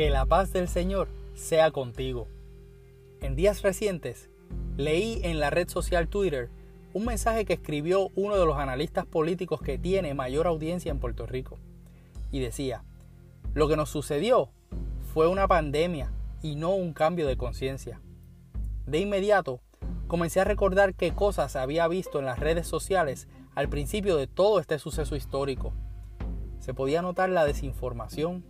Que la paz del Señor sea contigo. En días recientes leí en la red social Twitter un mensaje que escribió uno de los analistas políticos que tiene mayor audiencia en Puerto Rico. Y decía, lo que nos sucedió fue una pandemia y no un cambio de conciencia. De inmediato, comencé a recordar qué cosas había visto en las redes sociales al principio de todo este suceso histórico. Se podía notar la desinformación,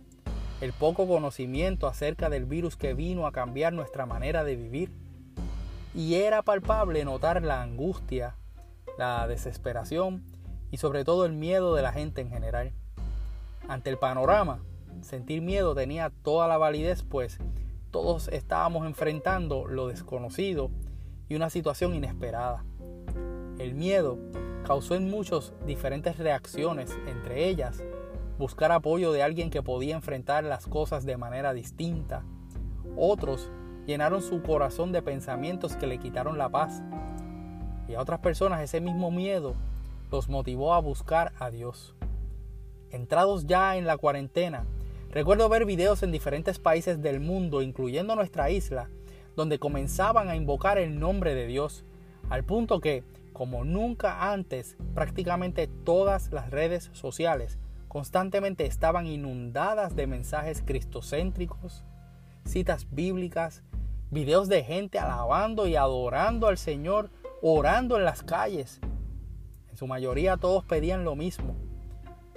el poco conocimiento acerca del virus que vino a cambiar nuestra manera de vivir. Y era palpable notar la angustia, la desesperación y sobre todo el miedo de la gente en general. Ante el panorama, sentir miedo tenía toda la validez, pues todos estábamos enfrentando lo desconocido y una situación inesperada. El miedo causó en muchos diferentes reacciones, entre ellas buscar apoyo de alguien que podía enfrentar las cosas de manera distinta. Otros llenaron su corazón de pensamientos que le quitaron la paz. Y a otras personas ese mismo miedo los motivó a buscar a Dios. Entrados ya en la cuarentena, recuerdo ver videos en diferentes países del mundo, incluyendo nuestra isla, donde comenzaban a invocar el nombre de Dios, al punto que, como nunca antes, prácticamente todas las redes sociales constantemente estaban inundadas de mensajes cristocéntricos, citas bíblicas, videos de gente alabando y adorando al Señor, orando en las calles. En su mayoría todos pedían lo mismo.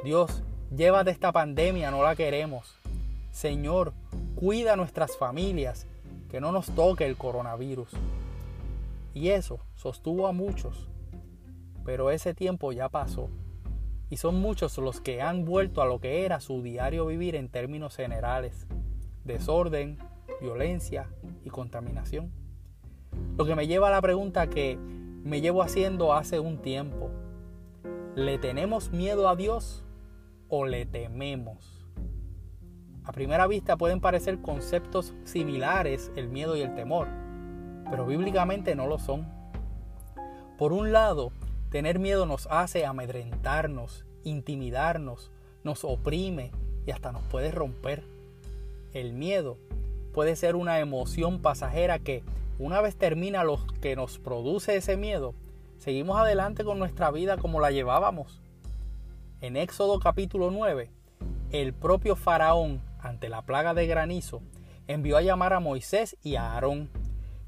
Dios, llévate esta pandemia, no la queremos. Señor, cuida nuestras familias, que no nos toque el coronavirus. Y eso sostuvo a muchos. Pero ese tiempo ya pasó y son muchos los que han vuelto a lo que era su diario vivir en términos generales, desorden, violencia y contaminación. Lo que me lleva a la pregunta que me llevo haciendo hace un tiempo. ¿Le tenemos miedo a Dios o le tememos? A primera vista pueden parecer conceptos similares el miedo y el temor, pero bíblicamente no lo son. Por un lado, Tener miedo nos hace amedrentarnos, intimidarnos, nos oprime y hasta nos puede romper. El miedo puede ser una emoción pasajera que una vez termina lo que nos produce ese miedo, seguimos adelante con nuestra vida como la llevábamos. En Éxodo capítulo 9, el propio faraón, ante la plaga de granizo, envió a llamar a Moisés y a Aarón.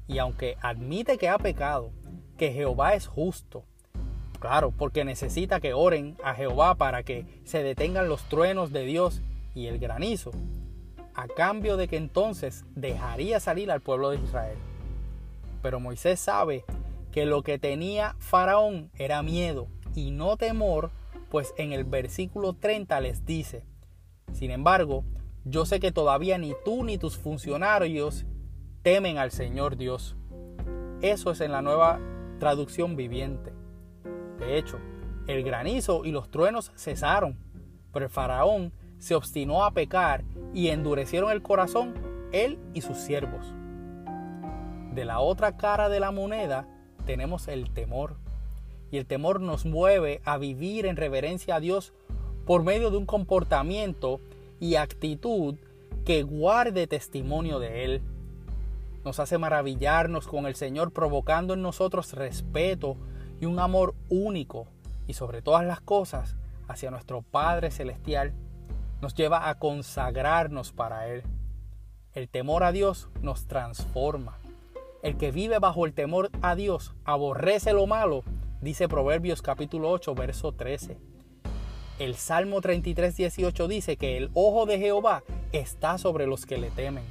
Y aunque admite que ha pecado, que Jehová es justo, Claro, porque necesita que oren a Jehová para que se detengan los truenos de Dios y el granizo, a cambio de que entonces dejaría salir al pueblo de Israel. Pero Moisés sabe que lo que tenía Faraón era miedo y no temor, pues en el versículo 30 les dice, sin embargo, yo sé que todavía ni tú ni tus funcionarios temen al Señor Dios. Eso es en la nueva traducción viviente. De hecho, el granizo y los truenos cesaron, pero el faraón se obstinó a pecar y endurecieron el corazón él y sus siervos. De la otra cara de la moneda tenemos el temor. Y el temor nos mueve a vivir en reverencia a Dios por medio de un comportamiento y actitud que guarde testimonio de Él. Nos hace maravillarnos con el Señor provocando en nosotros respeto y un amor único y sobre todas las cosas hacia nuestro Padre Celestial nos lleva a consagrarnos para Él. El temor a Dios nos transforma. El que vive bajo el temor a Dios aborrece lo malo, dice Proverbios capítulo 8, verso 13. El Salmo 33, 18 dice que el ojo de Jehová está sobre los que le temen.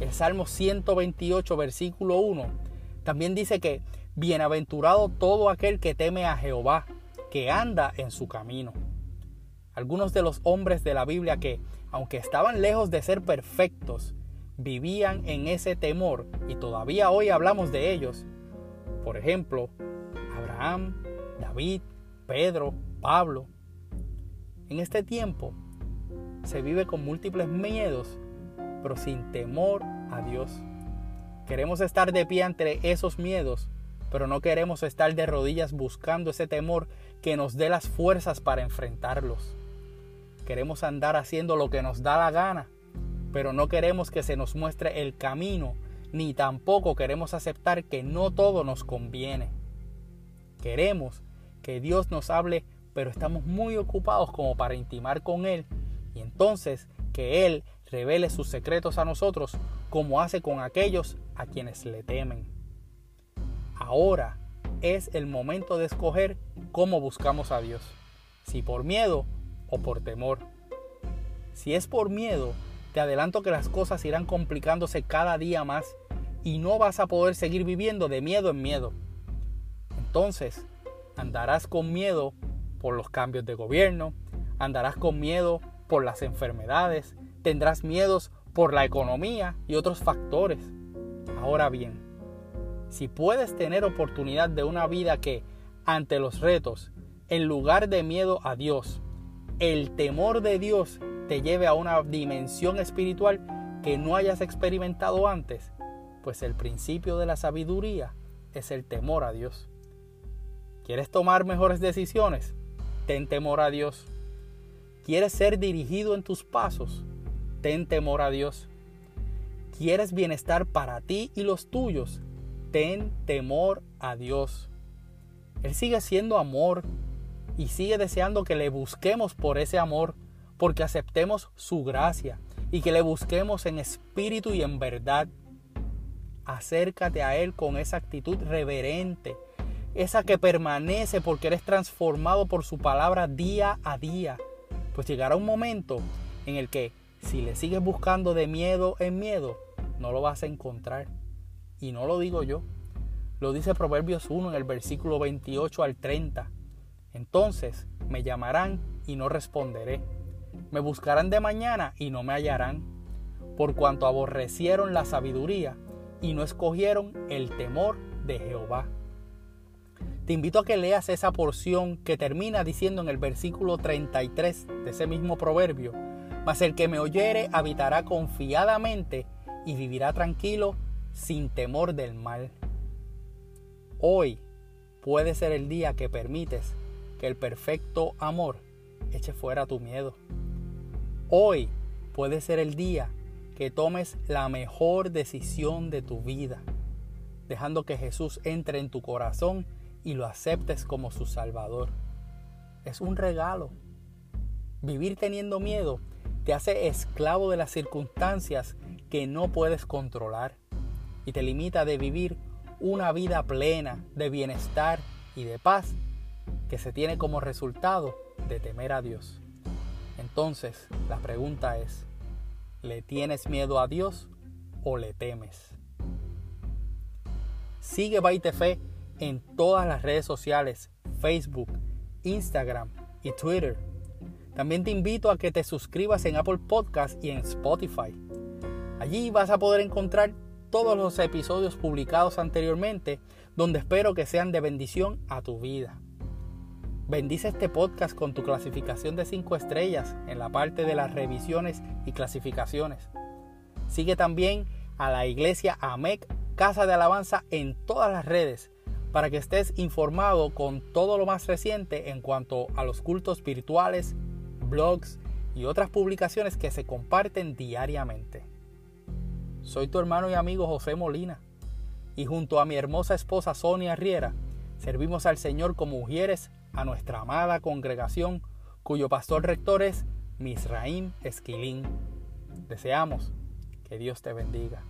El Salmo 128, versículo 1 también dice que Bienaventurado todo aquel que teme a Jehová, que anda en su camino. Algunos de los hombres de la Biblia que, aunque estaban lejos de ser perfectos, vivían en ese temor y todavía hoy hablamos de ellos. Por ejemplo, Abraham, David, Pedro, Pablo. En este tiempo se vive con múltiples miedos, pero sin temor a Dios. Queremos estar de pie ante esos miedos pero no queremos estar de rodillas buscando ese temor que nos dé las fuerzas para enfrentarlos. Queremos andar haciendo lo que nos da la gana pero no queremos que se nos muestre el camino, ni tampoco queremos aceptar que no todo nos conviene. Queremos que Dios nos hable, pero estamos muy ocupados como para intimar con Él y entonces que Él revele sus secretos a nosotros como hace con aquellos a quienes le temen. Ahora es el momento de escoger cómo buscamos a Dios, si por miedo o por temor. Si es por miedo, te adelanto que las cosas irán complicándose cada día más y no vas a poder seguir viviendo de miedo en miedo. Entonces, andarás con miedo por los cambios de gobierno, andarás con miedo por las enfermedades, tendrás miedos por la economía y otros factores. Ahora bien, si puedes tener oportunidad de una vida que, ante los retos, en lugar de miedo a Dios, el temor de Dios te lleve a una dimensión espiritual que no hayas experimentado antes, pues el principio de la sabiduría es el temor a Dios. ¿Quieres tomar mejores decisiones? Ten temor a Dios. ¿Quieres ser dirigido en tus pasos? Ten temor a Dios. ¿Quieres bienestar para ti y los tuyos? Ten temor a Dios. Él sigue siendo amor y sigue deseando que le busquemos por ese amor, porque aceptemos su gracia y que le busquemos en espíritu y en verdad. Acércate a Él con esa actitud reverente, esa que permanece porque eres transformado por su palabra día a día. Pues llegará un momento en el que si le sigues buscando de miedo en miedo, no lo vas a encontrar. Y no lo digo yo. Lo dice Proverbios 1 en el versículo 28 al 30. Entonces me llamarán y no responderé. Me buscarán de mañana y no me hallarán. Por cuanto aborrecieron la sabiduría y no escogieron el temor de Jehová. Te invito a que leas esa porción que termina diciendo en el versículo 33 de ese mismo proverbio, mas el que me oyere habitará confiadamente y vivirá tranquilo sin temor del mal. Hoy puede ser el día que permites que el perfecto amor eche fuera tu miedo. Hoy puede ser el día que tomes la mejor decisión de tu vida, dejando que Jesús entre en tu corazón y lo aceptes como su Salvador. Es un regalo. Vivir teniendo miedo te hace esclavo de las circunstancias que no puedes controlar y te limita de vivir una vida plena de bienestar y de paz que se tiene como resultado de temer a Dios. Entonces, la pregunta es, ¿le tienes miedo a Dios o le temes? Sigue Baite Fe en todas las redes sociales, Facebook, Instagram y Twitter. También te invito a que te suscribas en Apple Podcast y en Spotify. Allí vas a poder encontrar todos los episodios publicados anteriormente, donde espero que sean de bendición a tu vida. Bendice este podcast con tu clasificación de 5 estrellas en la parte de las revisiones y clasificaciones. Sigue también a la iglesia AMEC Casa de Alabanza en todas las redes para que estés informado con todo lo más reciente en cuanto a los cultos virtuales, blogs y otras publicaciones que se comparten diariamente. Soy tu hermano y amigo José Molina y junto a mi hermosa esposa Sonia Riera servimos al Señor como mujeres a nuestra amada congregación cuyo pastor rector es Misraim Esquilín. Deseamos que Dios te bendiga.